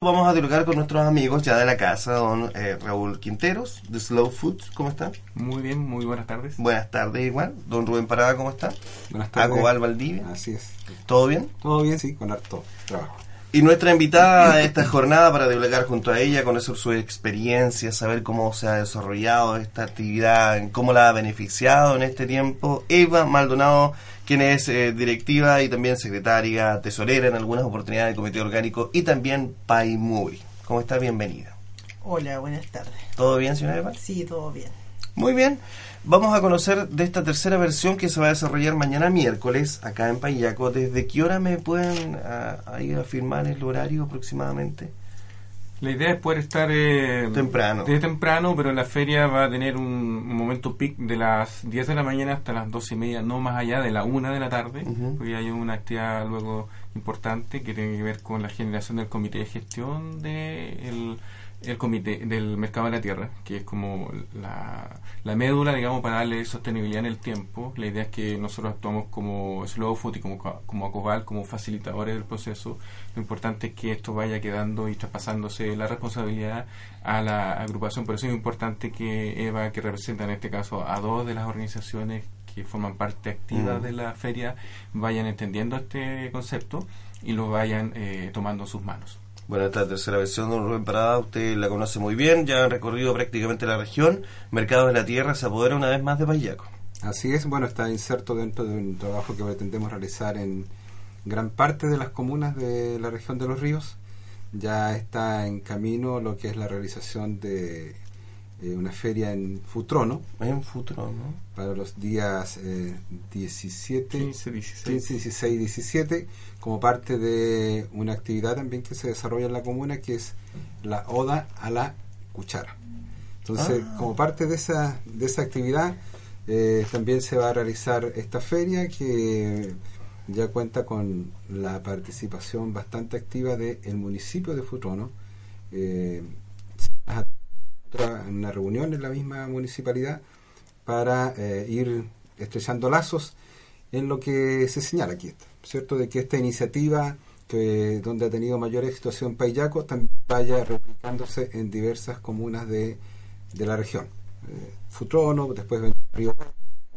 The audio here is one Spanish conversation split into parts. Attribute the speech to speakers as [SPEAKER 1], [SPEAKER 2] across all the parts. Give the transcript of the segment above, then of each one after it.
[SPEAKER 1] Vamos a dialogar con nuestros amigos ya de la casa, don eh, Raúl Quinteros, de Slow Foods, ¿cómo está?
[SPEAKER 2] Muy bien, muy buenas tardes.
[SPEAKER 1] Buenas tardes igual. Don Rubén Parada, ¿cómo está?
[SPEAKER 3] Buenas tardes.
[SPEAKER 1] Acobal Valdivia.
[SPEAKER 3] Así es.
[SPEAKER 1] ¿Todo bien?
[SPEAKER 3] Todo bien, sí, con harto trabajo.
[SPEAKER 1] Y nuestra invitada a esta jornada para dialogar junto a ella, conocer su experiencia, saber cómo se ha desarrollado esta actividad, cómo la ha beneficiado en este tiempo, Eva Maldonado, quien es eh, directiva y también secretaria, tesorera en algunas oportunidades del Comité Orgánico y también PayMovie. ¿Cómo está? Bienvenida.
[SPEAKER 4] Hola, buenas tardes.
[SPEAKER 1] ¿Todo bien, señora Eva?
[SPEAKER 4] Sí, todo bien.
[SPEAKER 1] Muy bien. Vamos a conocer de esta tercera versión que se va a desarrollar mañana miércoles acá en Payaco. ¿Desde qué hora me pueden a, ahí afirmar el horario aproximadamente?
[SPEAKER 2] La idea es poder estar eh,
[SPEAKER 1] Temprano.
[SPEAKER 2] desde temprano, pero la feria va a tener un, un momento peak de las 10 de la mañana hasta las 12 y media, no más allá de la 1 de la tarde,
[SPEAKER 1] Ujú.
[SPEAKER 2] porque hay una actividad luego importante que tiene que ver con la generación del comité de gestión del el comité del mercado de la tierra, que es como la, la médula, digamos, para darle sostenibilidad en el tiempo. La idea es que nosotros actuamos como Slow Food y como, co- como Acobal, como facilitadores del proceso. Lo importante es que esto vaya quedando y traspasándose la responsabilidad a la agrupación. Por eso es importante que Eva, que representa en este caso a dos de las organizaciones que forman parte activa
[SPEAKER 1] Mm.
[SPEAKER 2] de la feria, vayan entendiendo este concepto y lo vayan eh, tomando en sus manos.
[SPEAKER 1] Bueno, esta tercera versión, don Rubén Parada, usted la conoce muy bien, ya han recorrido prácticamente la región. Mercados de la Tierra se apodera una vez más de Payaco.
[SPEAKER 3] Así es, bueno, está inserto dentro de un trabajo que pretendemos realizar en gran parte de las comunas de la región de los ríos. Ya está en camino lo que es la realización de eh, una feria en Futrono
[SPEAKER 1] Es un futuro, ¿no?
[SPEAKER 3] para los días eh, 17,
[SPEAKER 2] 15, 16.
[SPEAKER 3] 15, 16 y 17 como parte de una actividad también que se desarrolla en la comuna que es la oda a la cuchara. Entonces,
[SPEAKER 1] Ah.
[SPEAKER 3] como parte de esa, de esa actividad, eh, también se va a realizar esta feria que ya cuenta con la participación bastante activa del municipio de Futrono. Otra- una reunión en la misma municipalidad para eh, ir estrechando lazos en lo que se señala aquí, ¿cierto? De que esta iniciativa, que donde ha tenido mayor éxito en Payaco, también vaya replicándose en diversas comunas de, de la región. Eh, Futrono, después Río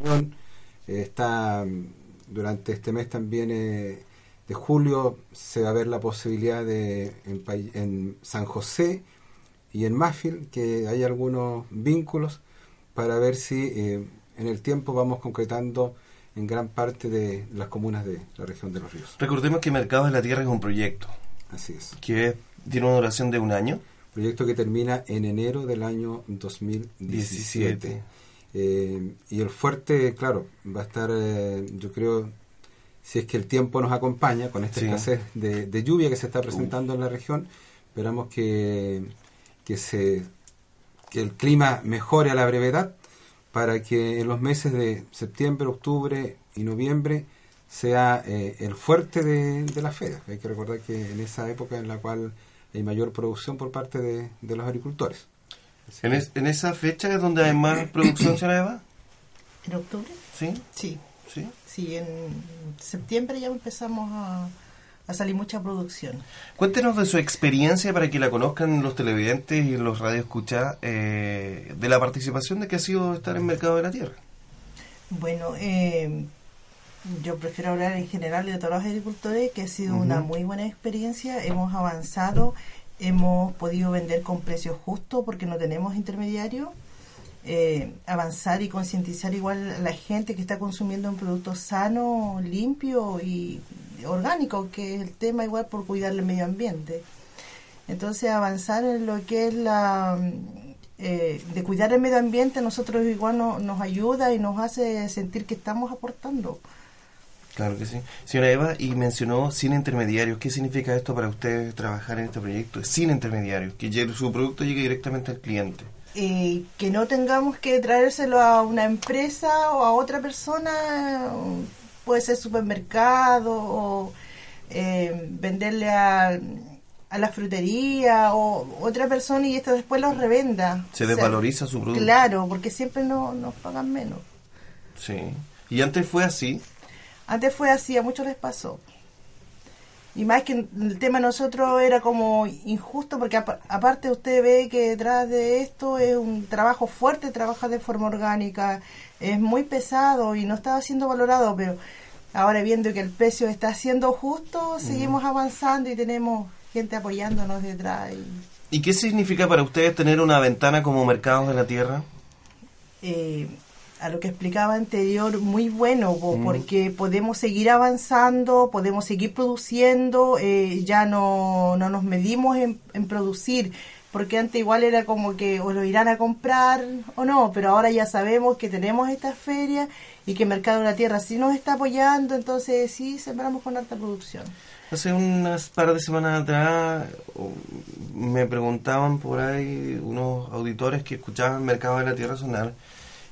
[SPEAKER 3] eh, está mm, durante este mes también eh, de julio se va a ver la posibilidad de en, en San José y en Mafil que hay algunos vínculos para ver si eh, en el tiempo vamos concretando en gran parte de las comunas de la región de los ríos.
[SPEAKER 1] Recordemos que Mercados de la Tierra es un proyecto
[SPEAKER 3] Así es.
[SPEAKER 1] que tiene una duración de un año.
[SPEAKER 3] Proyecto que termina en enero del año 2017.
[SPEAKER 1] 17.
[SPEAKER 3] Eh, y el fuerte, claro, va a estar, eh, yo creo, si es que el tiempo nos acompaña con esta
[SPEAKER 1] Sí.
[SPEAKER 3] escasez de, de lluvia que se está presentando en la región, esperamos que, que, se, que el clima mejore a la brevedad para que en los meses de septiembre, octubre y noviembre sea eh, el fuerte de, de la feria. Hay que recordar que en esa época en la cual hay mayor producción por parte de, de los agricultores. Así
[SPEAKER 1] En,
[SPEAKER 3] que-
[SPEAKER 1] es- en esa fecha es donde hay más producción, señora Eva.
[SPEAKER 4] ¿En octubre?
[SPEAKER 1] ¿Sí?
[SPEAKER 4] Sí.
[SPEAKER 1] ¿Sí?
[SPEAKER 4] Sí, en septiembre ya empezamos a, a salir mucha producción.
[SPEAKER 1] Cuéntenos de su experiencia para que la conozcan los televidentes y los radioescuchas eh, de la participación de que ha sido estar en Mercado de la Tierra.
[SPEAKER 4] Bueno, eh, yo prefiero hablar en general de todos los agricultores, que ha sido una muy buena experiencia. Hemos avanzado, hemos podido vender con precios justos porque no tenemos intermediarios. Eh, avanzar y concientizar igual a la gente que está consumiendo un producto sano, limpio y orgánico, que es el tema igual por cuidar el medio ambiente. Entonces avanzar en lo que es la eh, de cuidar el medio ambiente, nosotros igual no- nos ayuda y nos hace sentir que estamos aportando.
[SPEAKER 1] Claro que sí. Señora Eva, y mencionó sin intermediarios. ¿Qué significa esto para ustedes trabajar en este proyecto? Sin intermediarios, que su producto llegue directamente al cliente.
[SPEAKER 4] Eh, que no tengamos que traérselo a una empresa o a otra persona, puede ser supermercado o eh, venderle a, a la frutería o otra persona y esto después los revenda.
[SPEAKER 1] Se
[SPEAKER 4] O sea,
[SPEAKER 1] desvaloriza su producto.
[SPEAKER 4] Claro, porque siempre no, nos pagan menos.
[SPEAKER 1] Sí. Y antes fue así.
[SPEAKER 4] Antes fue así, a muchos les pasó. Y más que el tema de nosotros era como injusto, porque apa- aparte usted ve que detrás de esto es un trabajo fuerte, trabajar de forma orgánica, es muy pesado y no estaba siendo valorado, pero ahora viendo que el precio está siendo justo, seguimos avanzando y tenemos gente apoyándonos detrás. Y,
[SPEAKER 1] ¿Y qué significa para ustedes tener una ventana como Mercados de la Tierra?
[SPEAKER 4] eh, a lo que explicaba anterior, muy bueno, po,
[SPEAKER 1] Mm.
[SPEAKER 4] porque podemos seguir avanzando, podemos seguir produciendo, eh, ya no, no nos medimos en, en producir, porque antes igual era como que o lo irán a comprar o no, pero ahora ya sabemos que tenemos esta feria y que Mercado de la Tierra sí nos está apoyando, entonces sí sembramos con alta producción.
[SPEAKER 1] Hace unas par de semanas atrás me preguntaban por ahí unos auditores que escuchaban Mercado de la Tierra sonar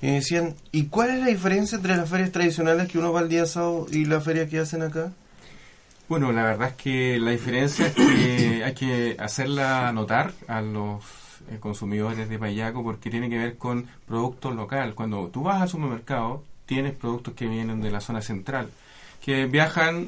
[SPEAKER 1] y decían, ¿y cuál es la diferencia entre las ferias tradicionales que uno va el día sábado y la feria que hacen acá?
[SPEAKER 2] Bueno, la verdad es que la diferencia es que hay que hacerla notar a los eh, consumidores de Payaco porque tiene que ver con productos local. Cuando tú vas al supermercado, tienes productos que vienen de la zona central, que viajan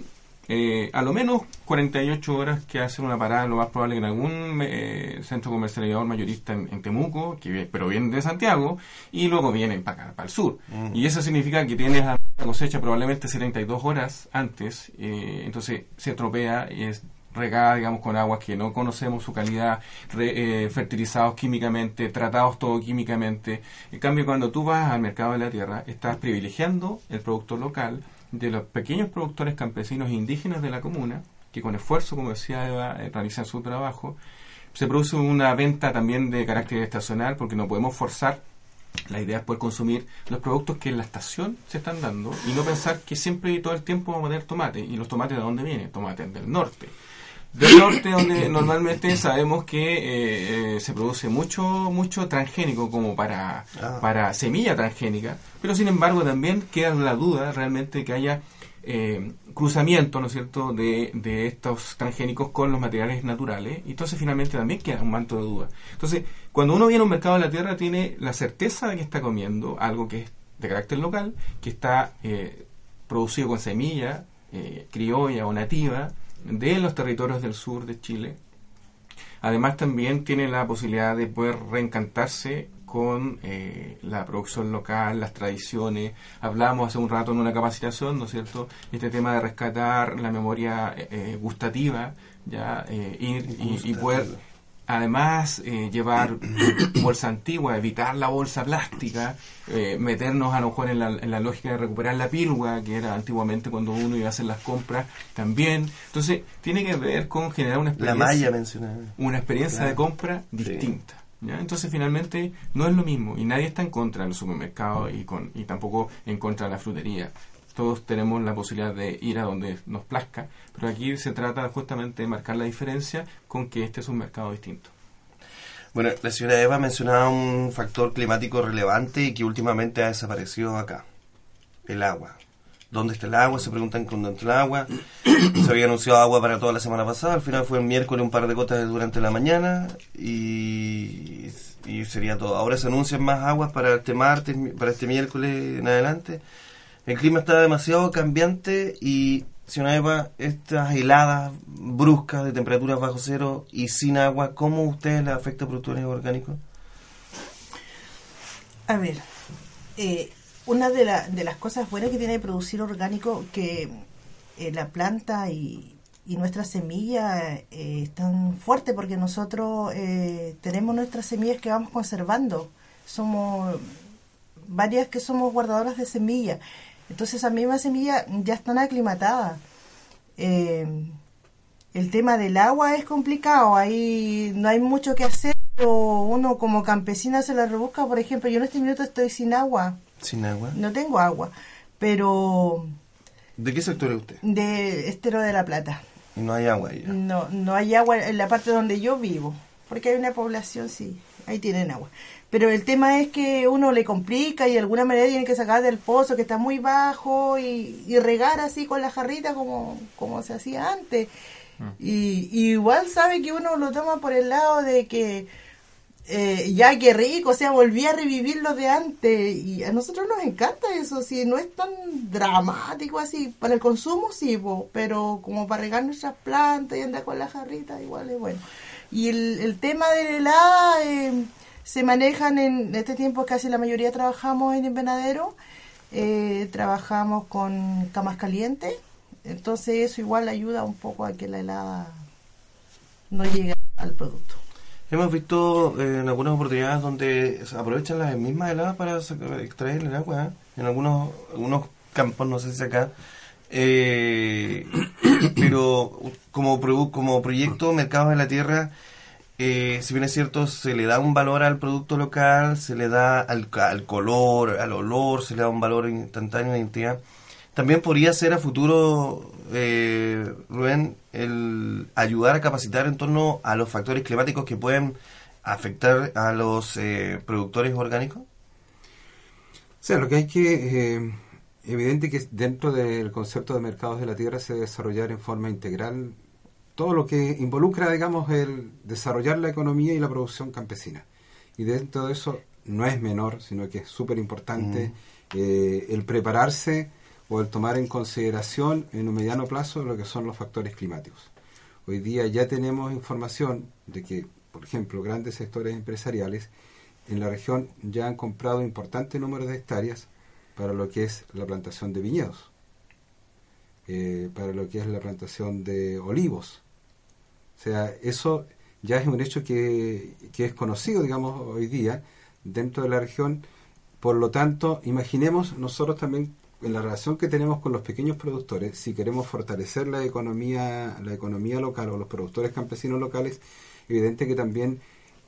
[SPEAKER 2] eh, a lo menos 48 horas que hacen una parada, lo más probable que en algún eh, centro comercializador mayorista en, en Temuco, que, pero vienen de Santiago, y luego vienen para acá, para el sur. Y eso significa que tienes la cosecha probablemente 72 horas antes, eh, entonces se estropea y es regada, digamos, con aguas que no conocemos su calidad, re- eh, fertilizados químicamente, tratados todo químicamente. En cambio, cuando tú vas al mercado de la tierra, estás privilegiando el producto local de los pequeños productores campesinos e indígenas de la comuna, que con esfuerzo, como decía Eva, eh, realizan su trabajo. Se produce una venta también de carácter estacional, porque no podemos forzar la idea es poder consumir los productos que en la estación se están dando y no pensar que siempre y todo el tiempo vamos a tener tomate. ¿Y los tomates de dónde vienen? Tomates del norte. Del norte, donde normalmente sabemos que eh, eh, se produce mucho mucho transgénico como para,
[SPEAKER 1] Ah.
[SPEAKER 2] para semilla transgénica, pero sin embargo también queda la duda realmente que haya eh, cruzamiento, ¿no es cierto?, de, de estos transgénicos con los materiales naturales, y entonces finalmente también queda un manto de duda. Entonces, cuando uno viene a un mercado de la tierra, tiene la certeza de que está comiendo algo que es de carácter local, que está eh, producido con semilla eh, criolla o nativa de los territorios del sur de Chile. Además, también tiene la posibilidad de poder reencantarse con eh, la producción local, las tradiciones. Hablamos hace un rato en una capacitación, ¿no es cierto? Este tema de rescatar la memoria eh, eh, gustativa, ya eh, ir y- y, poder además eh, llevar bolsa antigua, evitar la bolsa plástica, eh, meternos a lo mejor en la, en la lógica de recuperar la pilgua, que era antiguamente cuando uno iba a hacer las compras también. Entonces, tiene que ver con generar una
[SPEAKER 1] La
[SPEAKER 2] experiencia
[SPEAKER 1] malla mencionada.
[SPEAKER 2] una experiencia
[SPEAKER 1] Claro.
[SPEAKER 2] de compra
[SPEAKER 1] Sí.
[SPEAKER 2] distinta. ¿ya? Entonces finalmente no es lo mismo y nadie está en contra del supermercado y, con, y tampoco en contra de la frutería. Todos tenemos la posibilidad de ir a donde nos plazca, pero aquí se trata justamente de marcar la diferencia con que este es un mercado distinto.
[SPEAKER 1] Bueno, la señora Eva mencionaba un factor climático relevante y que últimamente ha desaparecido acá. El agua. ¿Dónde está el agua? Se preguntan con dónde está el agua. Se había anunciado agua para toda la semana pasada. Al final fue el miércoles un par de gotas durante la mañana y, y sería todo. Ahora se anuncian más aguas para este martes, para este miércoles en adelante. El clima está demasiado cambiante y, señora Eva, estas heladas bruscas de temperaturas bajo cero y sin agua, ¿cómo ustedes les afecta a productores orgánicos?
[SPEAKER 4] A ver, eh, una de, la- de las cosas buenas que tiene producir orgánico que eh, la planta y, y nuestra semilla eh, están fuertes porque nosotros eh, tenemos nuestras semillas que vamos conservando. Somos varias que somos guardadoras de semillas. Entonces esas mismas semillas ya están aclimatadas. Eh, el tema del agua es complicado, ahí no hay mucho que hacer, pero uno como campesina se la rebusca, por ejemplo, yo en este minuto estoy sin agua,
[SPEAKER 1] Sin agua.
[SPEAKER 4] no tengo agua, pero
[SPEAKER 1] ¿De qué sector es usted?
[SPEAKER 4] De Estero de la Plata.
[SPEAKER 1] Y no hay agua ahí. ya.
[SPEAKER 4] No, no hay agua en la parte donde yo vivo, porque hay una población, sí, ahí tienen agua. Pero el tema es que uno le complica y de alguna manera tiene que sacar del pozo que está muy bajo y, y regar así con la jarrita como, como se hacía antes. Y, y igual sabe que uno lo toma por el lado de que eh, ya que rico, o sea, volví a revivir lo de antes y a nosotros nos encanta eso, si no es tan dramático así, para el consumo sí, po, pero como para regar nuestras plantas y andar con la jarrita igual es bueno. Y el, el tema del helada eh, se manejan en este tiempo casi la mayoría trabajamos en invernadero, eh, trabajamos con camas calientes, entonces eso igual ayuda un poco a que la helada no llegue al producto.
[SPEAKER 1] Hemos visto eh, en algunas oportunidades donde aprovechan las mismas heladas para extraer el agua. ¿eh? En algunos, algunos campos, no sé si acá. Pero como, como proyecto Mercados de la Tierra, eh, si bien es cierto, se le da un valor al producto local, se le da al, al color, al olor, se le da un valor instantáneo de identidad. También podría ser a futuro, eh, Rubén, el ayudar a capacitar en torno a los factores climáticos que pueden afectar a los eh, productores orgánicos.
[SPEAKER 3] O sea, lo que hay que, eh, evidente que dentro del concepto de mercados de la tierra se debe desarrollar en forma integral todo lo que involucra, digamos, el desarrollar la economía y la producción campesina. Y dentro de eso no es menor, sino que es súper importante eh, el prepararse o el tomar en consideración en un mediano plazo lo que son los factores climáticos. Hoy día ya tenemos información de que, por ejemplo, grandes sectores empresariales en la región ya han comprado importantes números de hectáreas para lo que es la plantación de viñedos, eh, para lo que es la plantación de olivos. O sea, eso ya es un hecho que, que es conocido, digamos, hoy día dentro de la región. Por lo tanto, imaginemos nosotros también en la relación que tenemos con los pequeños productores, si queremos fortalecer la economía, la economía local o los productores campesinos locales, evidente que también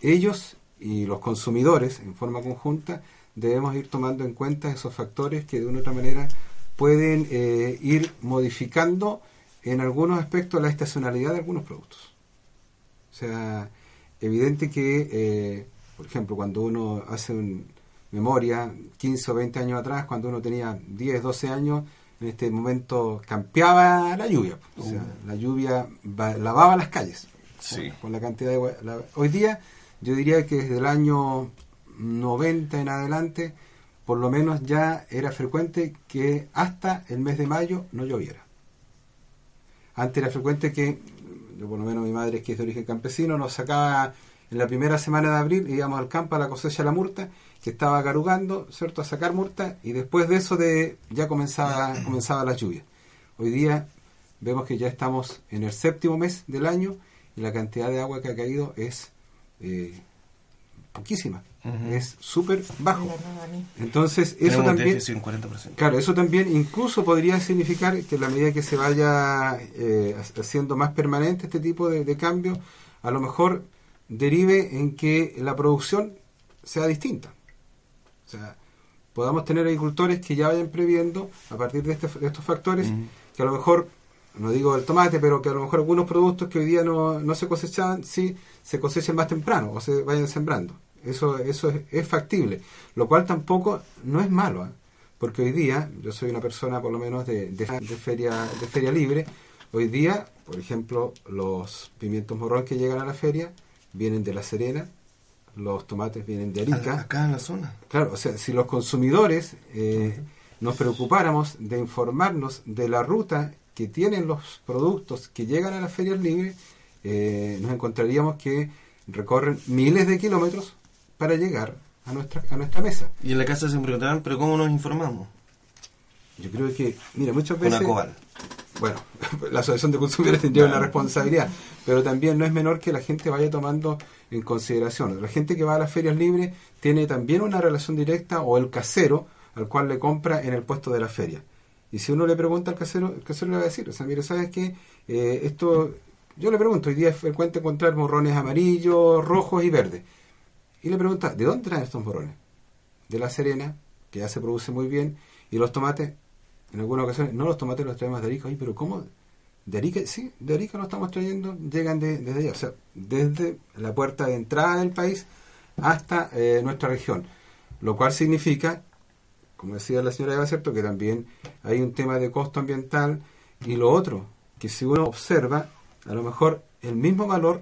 [SPEAKER 3] ellos y los consumidores en forma conjunta debemos ir tomando en cuenta esos factores que de una u otra manera pueden eh, ir modificando en algunos aspectos la estacionalidad de algunos productos. O sea, evidente que, eh, por ejemplo, cuando uno hace un, memoria, 15 o 20 años atrás, cuando uno tenía 10, 12 años, en este momento campeaba la lluvia. O sea, la lluvia va- lavaba las calles
[SPEAKER 1] Sí.
[SPEAKER 3] con la cantidad de agua. la- hoy día, yo diría que desde el año 90 en adelante, por lo menos ya era frecuente que hasta el mes de mayo no lloviera. Antes era frecuente que, yo por lo menos mi madre, que es de origen campesino, nos sacaba en la primera semana de abril, íbamos al campo a la cosecha de la murta, que estaba carugando, ¿cierto?, a sacar murta, y después de eso de ya comenzaba, comenzaba la lluvia. Hoy día vemos que ya estamos en el séptimo mes del año y la cantidad de agua que ha caído es eh, poquísima, es súper bajo. Entonces, eso también...
[SPEAKER 1] déficit de un 40%.
[SPEAKER 3] Claro, eso también incluso podría significar que la medida que se vaya eh, haciendo más permanente este tipo de, de cambio, a lo mejor derive en que la producción sea distinta. O sea, podamos tener agricultores que ya vayan previendo a partir de, este- de estos factores que a lo mejor, no digo el tomate, pero que a lo mejor algunos productos que hoy día no, no se cosechaban, sí se cosechen más temprano o se vayan sembrando. Eso, eso es, es factible, lo cual tampoco no es malo, ¿eh? porque hoy día, yo soy una persona por lo menos de, de, de feria, de feria libre, hoy día, por ejemplo, los pimientos morrón que llegan a la feria vienen de La Serena, los tomates vienen de Arica.
[SPEAKER 1] Acá en la zona.
[SPEAKER 3] Claro, o sea, si los consumidores eh, nos preocupáramos de informarnos de la ruta que tienen los productos que llegan a las ferias libres, eh, nos encontraríamos que recorren miles de kilómetros para llegar a nuestra, a nuestra mesa.
[SPEAKER 1] Y en la casa se preguntarán, pero ¿cómo nos informamos?
[SPEAKER 3] Yo creo que, mira, muchas veces...
[SPEAKER 1] Acobal.
[SPEAKER 3] bueno, la Asociación de Consumidores tendría una responsabilidad, pero también no es menor que la gente vaya tomando en consideración. La gente que va a las ferias libres tiene también una relación directa o el casero al cual le compra en el puesto de la feria. Y si uno le pregunta al casero, el casero le va a decir, o sea, mire, ¿sabes qué? Eh, esto, yo le pregunto, hoy día es frecuente encontrar morrones amarillos, rojos y verdes. Y le pregunta, ¿de dónde traen estos morrones? De La Serena, que ya se produce muy bien, y los tomates en algunas ocasiones, no los tomates los traemos de Arica, Oye, pero ¿cómo? De Arica, sí, de Arica los estamos trayendo, llegan de- desde allá, o sea, desde la puerta de entrada del país hasta eh, nuestra región, lo cual significa, como decía la señora Eva, ¿cierto?, que también hay un tema de costo ambiental y lo otro, que si uno observa, a lo mejor el mismo valor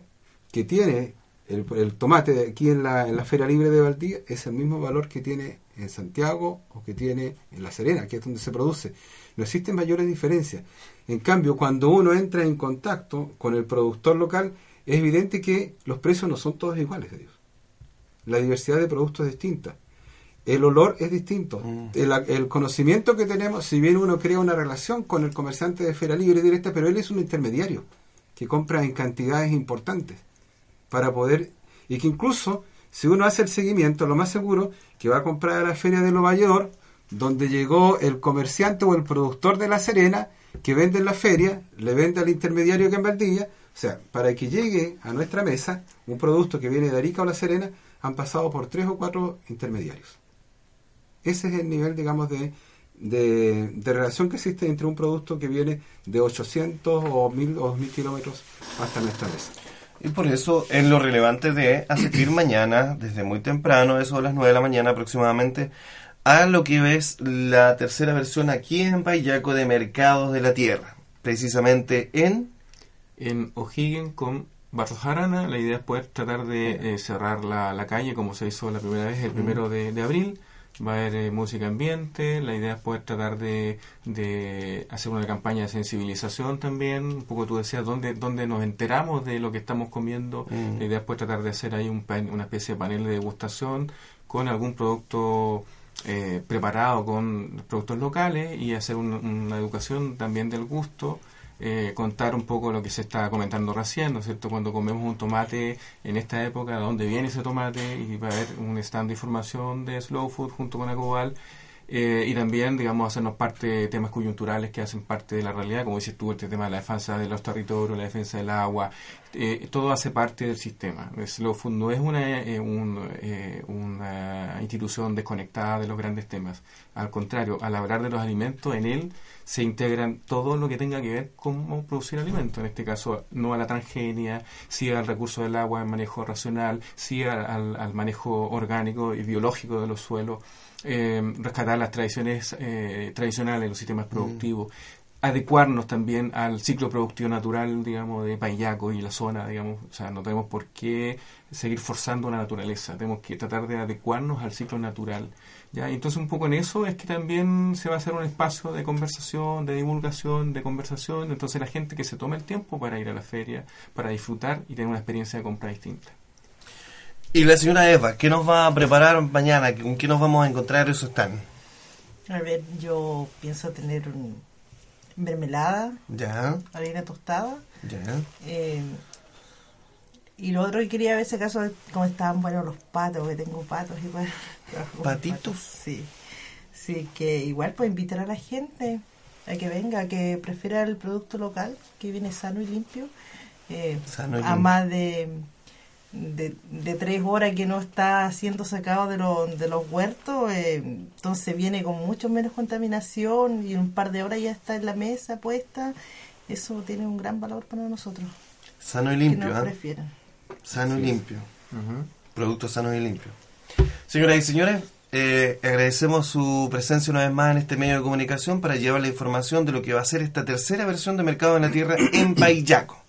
[SPEAKER 3] que tiene el, el tomate de aquí en la, en la Feria Libre de Valdía es el mismo valor que tiene en Santiago o que tiene en La Serena, que es donde se produce. No existen mayores diferencias. En cambio, cuando uno entra en contacto con el productor local, es evidente que los precios no son todos iguales de ellos. La diversidad de productos es distinta. El olor es distinto.
[SPEAKER 1] Mm.
[SPEAKER 3] El, el conocimiento que tenemos, si bien uno crea una relación con el comerciante de Feria Libre directa, pero él es un intermediario que compra en cantidades importantes para poder y que incluso si uno hace el seguimiento, lo más seguro que va a comprar a la feria de York, donde llegó el comerciante o el productor de La Serena, que vende en la feria, le vende al intermediario que en Valdivia, o sea, para que llegue a nuestra mesa un producto que viene de Arica o La Serena, han pasado por tres o cuatro intermediarios. Ese es el nivel, digamos, de, de, de relación que existe entre un producto que viene de 800 o 1000 o 2000 kilómetros hasta nuestra mesa.
[SPEAKER 1] Y por eso es lo relevante de asistir mañana, desde muy temprano, eso de las 9 de la mañana aproximadamente, a lo que es la tercera versión aquí en Payaco de Mercados de la Tierra. Precisamente en...
[SPEAKER 2] En O'Higgins con Barros Arana, la idea es poder tratar de eh, cerrar la, la calle como se hizo la primera vez, el primero de, de abril. Va a haber eh, música ambiente, la idea es poder tratar de, de hacer una campaña de sensibilización también. Un poco tú decías, ¿dónde, dónde nos enteramos de lo que estamos comiendo?
[SPEAKER 1] Mm.
[SPEAKER 2] La idea es poder tratar de hacer ahí un, pan- una especie de panel de degustación con algún producto eh, preparado con productos locales y hacer un- una educación también del gusto eh, contar un poco lo que se está comentando recién, ¿no es cierto? Cuando comemos un tomate en esta época, de dónde viene ese tomate y va a haber un stand de información de Slow Food junto con Acobal. Eh, y también, digamos, hacernos parte de temas coyunturales que hacen parte de la realidad, como dices tú, este tema de la defensa de los territorios, la defensa del agua, eh, todo hace parte del sistema. Slow Food no es una, eh, un, eh, una institución desconectada de los grandes temas. Al contrario, al hablar de los alimentos, en él se integran todo lo que tenga que ver con cómo producir alimentos. En este caso, no a la transgenia, sí al recurso del agua, al manejo racional, sí al- al manejo orgánico y biológico de los suelos, eh, rescatar las tradiciones eh, tradicionales los sistemas productivos, adecuarnos también al ciclo productivo natural, digamos, de Payaco y la zona, digamos, o sea, no tenemos por qué seguir forzando la naturaleza, tenemos que tratar de adecuarnos al ciclo natural. ¿ya? Y entonces un poco en eso es que también se va a hacer un espacio de conversación, de divulgación, de conversación, entonces la gente que se tome el tiempo para ir a la feria, para disfrutar y tener una experiencia de compra distinta.
[SPEAKER 1] Y la señora Eva, ¿qué nos va a preparar mañana? ¿Con qué nos vamos a encontrar eso están?
[SPEAKER 4] A ver, yo pienso tener un mermelada,
[SPEAKER 1] Ya,
[SPEAKER 4] harina tostada.
[SPEAKER 1] ya.
[SPEAKER 4] eh, y lo otro que quería ver, si acaso, cómo estaban buenos los patos, que tengo patos igual.
[SPEAKER 1] ¿Patitos?
[SPEAKER 4] patos, Sí. Sí, que igual pues invitar a la gente a que venga, que prefiera el producto local, que viene sano y limpio. eh,
[SPEAKER 1] Sano y
[SPEAKER 4] a
[SPEAKER 1] limpio.
[SPEAKER 4] más de, de, de tres horas que no está siendo sacado de, los de los huertos, eh, entonces viene con mucho menos contaminación y en un par de horas ya está en la mesa puesta. Eso tiene un gran valor para nosotros.
[SPEAKER 1] Sano y
[SPEAKER 4] que
[SPEAKER 1] limpio,
[SPEAKER 4] nos
[SPEAKER 1] ¿ah?
[SPEAKER 4] prefieran.
[SPEAKER 1] Sano y
[SPEAKER 3] Así es.
[SPEAKER 1] limpio. Productos sanos y limpios. Señoras y señores, eh, agradecemos su presencia una vez más en este medio de comunicación para llevar la información de lo que va a ser esta tercera versión de Mercado en la Tierra en Payaco.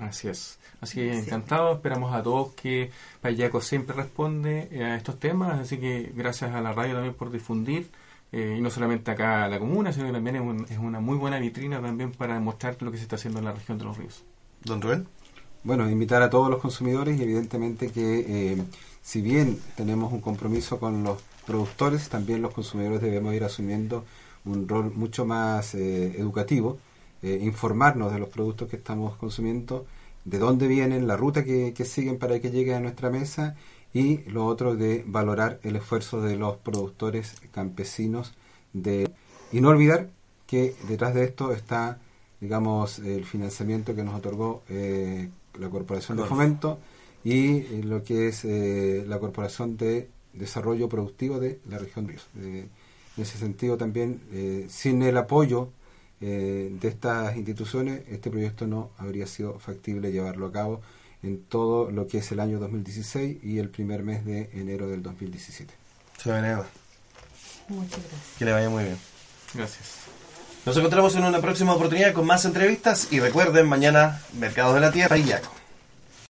[SPEAKER 2] Así es. Así que
[SPEAKER 4] Sí.
[SPEAKER 2] encantado, esperamos a todos que Payaco siempre responde eh, a estos temas, así que gracias a la radio también por difundir, eh, y no solamente acá a la comuna, sino que también es, un- es una muy buena vitrina también para demostrar lo que se está haciendo en la región de los ríos.
[SPEAKER 1] Don Rubén.
[SPEAKER 3] Bueno, invitar a todos los consumidores y evidentemente que eh, si bien tenemos un compromiso con los productores, también los consumidores debemos ir asumiendo un rol mucho más eh, educativo, eh, informarnos de los productos que estamos consumiendo, de dónde vienen, la ruta que, que siguen para que lleguen a nuestra mesa y lo otro de valorar el esfuerzo de los productores campesinos de y no olvidar que detrás de esto está digamos el financiamiento que nos otorgó eh, la Corporación de. Fomento y eh, lo que es eh, la Corporación de Desarrollo Productivo de la región Ríos. Eh, En ese sentido también, sin el apoyo eh, de estas instituciones, este proyecto no habría sido factible llevarlo a cabo en todo lo que es el año 2016 y el primer mes de enero del 2017.
[SPEAKER 1] Se Muchas
[SPEAKER 4] gracias.
[SPEAKER 1] Que le vaya muy bien.
[SPEAKER 2] Gracias.
[SPEAKER 1] Nos encontramos en una próxima oportunidad con más entrevistas y recuerden, mañana Mercados de la Tierra y Yaco.